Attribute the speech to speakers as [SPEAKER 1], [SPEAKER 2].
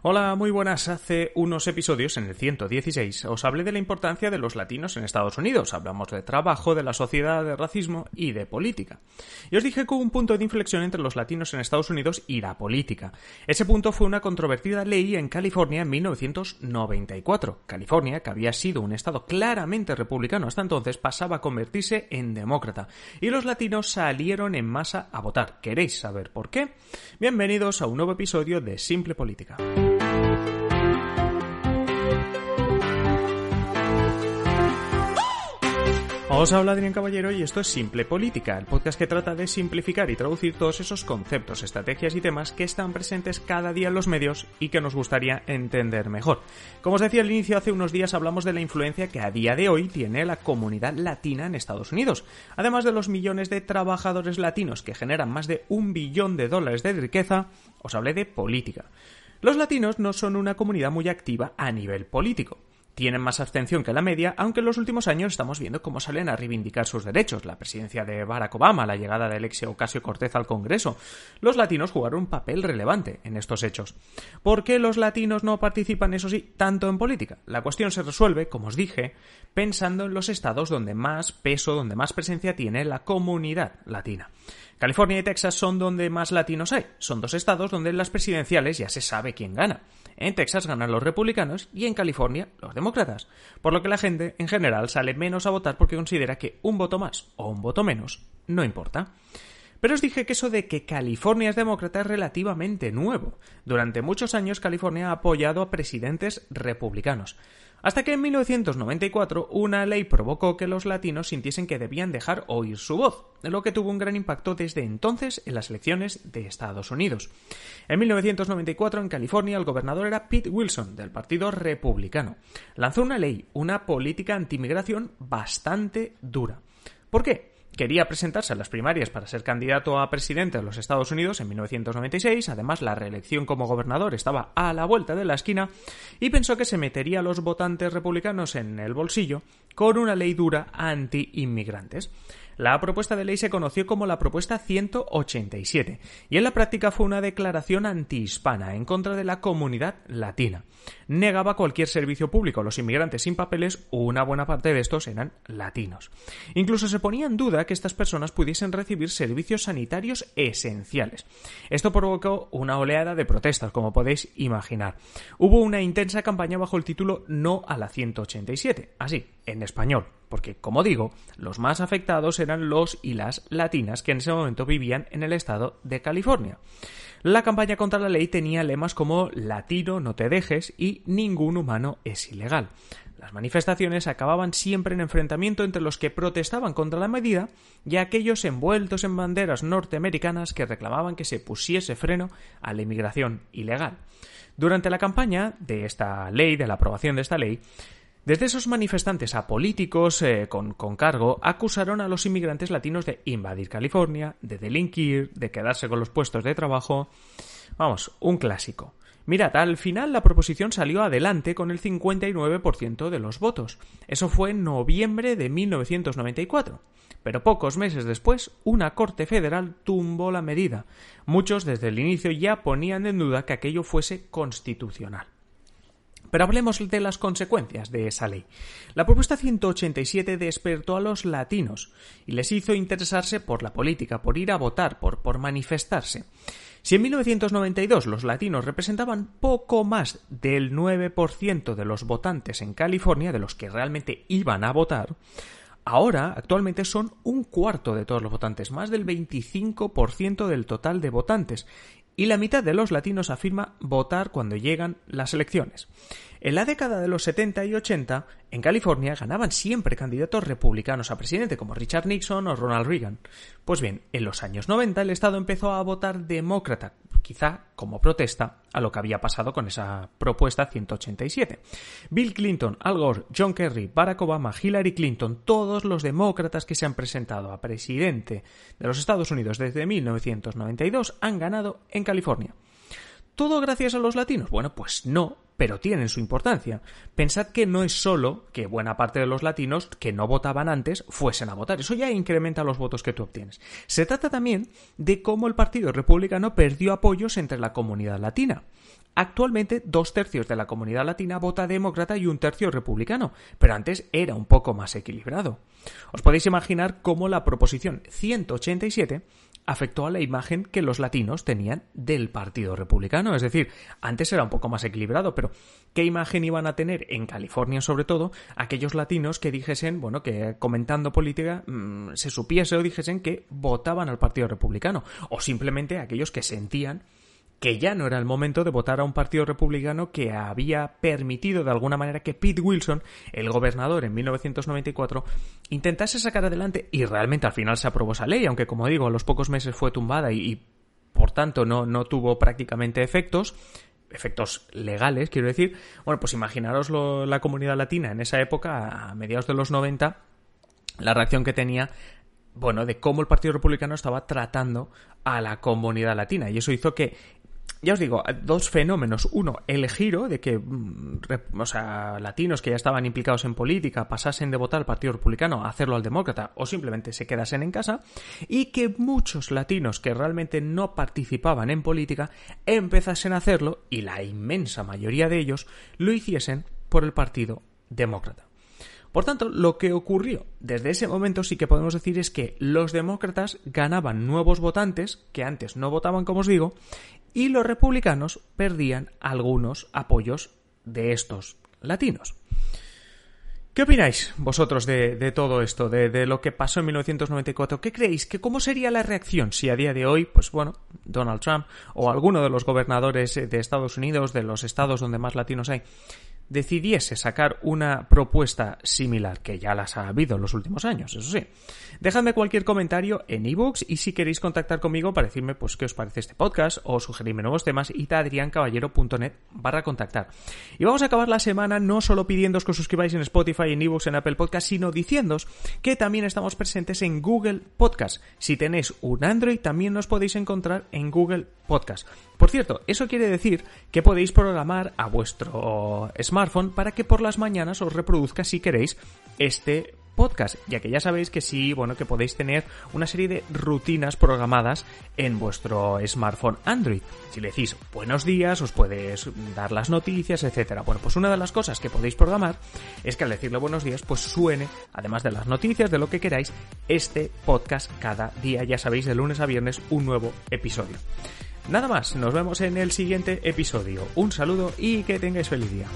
[SPEAKER 1] Hola, muy buenas. Hace unos episodios, en el 116, os hablé de la importancia de los latinos en Estados Unidos. Hablamos de trabajo, de la sociedad, de racismo y de política. Y os dije que hubo un punto de inflexión entre los latinos en Estados Unidos y la política. Ese punto fue una controvertida ley en California en 1994. California, que había sido un estado claramente republicano hasta entonces, pasaba a convertirse en demócrata. Y los latinos salieron en masa a votar. ¿Queréis saber por qué? Bienvenidos a un nuevo episodio de Simple Política. Os habla Adrián Caballero y esto es Simple Política, el podcast que trata de simplificar y traducir todos esos conceptos, estrategias y temas que están presentes cada día en los medios y que nos gustaría entender mejor. Como os decía al inicio, hace unos días hablamos de la influencia que a día de hoy tiene la comunidad latina en Estados Unidos, además de los millones de trabajadores latinos que generan más de un billón de dólares de riqueza, os hablé de política. Los latinos no son una comunidad muy activa a nivel político tienen más abstención que la media, aunque en los últimos años estamos viendo cómo salen a reivindicar sus derechos. La presidencia de Barack Obama, la llegada del ex Ocasio Cortez al Congreso. Los latinos jugaron un papel relevante en estos hechos. ¿Por qué los latinos no participan, eso sí, tanto en política? La cuestión se resuelve, como os dije, pensando en los estados donde más peso, donde más presencia tiene la comunidad latina. California y Texas son donde más latinos hay. Son dos estados donde en las presidenciales ya se sabe quién gana. En Texas ganan los republicanos y en California los demócratas, por lo que la gente en general sale menos a votar porque considera que un voto más o un voto menos no importa. Pero os dije que eso de que California es demócrata es relativamente nuevo. Durante muchos años California ha apoyado a presidentes republicanos. Hasta que en 1994 una ley provocó que los latinos sintiesen que debían dejar oír su voz, lo que tuvo un gran impacto desde entonces en las elecciones de Estados Unidos. En 1994 en California el gobernador era Pete Wilson del Partido Republicano. Lanzó una ley, una política antimigración bastante dura. ¿Por qué? Quería presentarse a las primarias para ser candidato a presidente de los Estados Unidos en 1996, además la reelección como gobernador estaba a la vuelta de la esquina, y pensó que se metería a los votantes republicanos en el bolsillo con una ley dura anti-inmigrantes. La propuesta de ley se conoció como la propuesta 187 y en la práctica fue una declaración antihispana en contra de la comunidad latina. Negaba cualquier servicio público a los inmigrantes sin papeles, una buena parte de estos eran latinos. Incluso se ponía en duda que estas personas pudiesen recibir servicios sanitarios esenciales. Esto provocó una oleada de protestas, como podéis imaginar. Hubo una intensa campaña bajo el título No a la 187, así, en español porque, como digo, los más afectados eran los y las latinas que en ese momento vivían en el estado de California. La campaña contra la ley tenía lemas como Latino no te dejes y Ningún humano es ilegal. Las manifestaciones acababan siempre en enfrentamiento entre los que protestaban contra la medida y aquellos envueltos en banderas norteamericanas que reclamaban que se pusiese freno a la inmigración ilegal. Durante la campaña de esta ley, de la aprobación de esta ley, desde esos manifestantes a políticos eh, con, con, cargo acusaron a los inmigrantes latinos de invadir California, de delinquir, de quedarse con los puestos de trabajo. Vamos, un clásico. Mirad, al final la proposición salió adelante con el 59% de los votos. Eso fue en noviembre de 1994. Pero pocos meses después, una Corte Federal tumbó la medida. Muchos desde el inicio ya ponían en duda que aquello fuese constitucional. Pero hablemos de las consecuencias de esa ley. La propuesta 187 despertó a los latinos y les hizo interesarse por la política, por ir a votar, por, por manifestarse. Si en 1992 los latinos representaban poco más del 9% de los votantes en California, de los que realmente iban a votar, ahora actualmente son un cuarto de todos los votantes, más del 25% del total de votantes, y la mitad de los latinos afirma votar cuando llegan las elecciones. En la década de los 70 y 80, en California ganaban siempre candidatos republicanos a presidente como Richard Nixon o Ronald Reagan. Pues bien, en los años 90 el Estado empezó a votar demócrata, quizá como protesta a lo que había pasado con esa propuesta 187. Bill Clinton, Al Gore, John Kerry, Barack Obama, Hillary Clinton, todos los demócratas que se han presentado a presidente de los Estados Unidos desde 1992 han ganado en California. ¿Todo gracias a los latinos? Bueno, pues no, pero tienen su importancia. Pensad que no es solo que buena parte de los latinos que no votaban antes fuesen a votar. Eso ya incrementa los votos que tú obtienes. Se trata también de cómo el Partido Republicano perdió apoyos entre la comunidad latina. Actualmente, dos tercios de la comunidad latina vota demócrata y un tercio republicano, pero antes era un poco más equilibrado. Os podéis imaginar cómo la proposición 187 afectó a la imagen que los latinos tenían del Partido Republicano. Es decir, antes era un poco más equilibrado, pero ¿qué imagen iban a tener en California sobre todo aquellos latinos que dijesen, bueno, que comentando política mm, se supiese o dijesen que votaban al Partido Republicano? O simplemente aquellos que sentían que ya no era el momento de votar a un partido republicano que había permitido de alguna manera que Pete Wilson, el gobernador en 1994, intentase sacar adelante y realmente al final se aprobó esa ley, aunque como digo, a los pocos meses fue tumbada y, por tanto no, no tuvo prácticamente efectos, efectos legales, quiero decir. Bueno, pues imaginaros la comunidad latina en esa época, a mediados de los 90, la reacción que tenía bueno, de cómo el Partido Republicano estaba tratando a la comunidad latina. Y eso hizo que ya os digo, dos fenómenos. Uno, el giro de que, mm, o sea, latinos que ya estaban implicados en política pasasen de votar al Partido Republicano a hacerlo al Demócrata o simplemente se quedasen en casa. Y que muchos latinos que realmente no participaban en política empezasen a hacerlo y la inmensa mayoría de ellos lo hiciesen por el Partido Demócrata. Por tanto, lo que ocurrió desde ese momento sí que podemos decir es que los demócratas ganaban nuevos votantes que antes no votaban, como os digo, y los republicanos perdían algunos apoyos de estos latinos. ¿Qué opináis vosotros de, todo esto, de, lo que pasó en 1994? ¿Qué creéis? ¿Que ¿Cómo sería la reacción si a día de hoy, pues bueno, Donald Trump o alguno de los gobernadores de Estados Unidos, de los estados donde más latinos hay, decidiese sacar una propuesta similar, que ya las ha habido en los últimos años, eso sí. Dejadme cualquier comentario en ebooks y si queréis contactar conmigo para decirme pues qué os parece este podcast o sugerirme nuevos temas, id a adriancaballero.net barra contactar. Y vamos a acabar la semana no solo pidiéndoos que os suscribáis en Spotify, en ebooks, en Apple Podcast, sino diciéndoos que también estamos presentes en Google Podcast. Si tenéis un Android, también nos podéis encontrar en Google Podcast. Por cierto, eso quiere decir que podéis programar a vuestro smartphone para que por las mañanas os reproduzca si queréis este podcast, ya que ya sabéis que sí, bueno, que podéis tener una serie de rutinas programadas en vuestro smartphone Android. Si le decís buenos días, os puedes dar las noticias, etcétera. Bueno, pues una de las cosas que podéis programar es que al decirle buenos días, pues suene, además de las noticias, de lo que queráis, este podcast cada día, ya sabéis, de lunes a viernes, un nuevo episodio. Nada más, nos vemos en el siguiente episodio. Un saludo y que tengáis feliz día.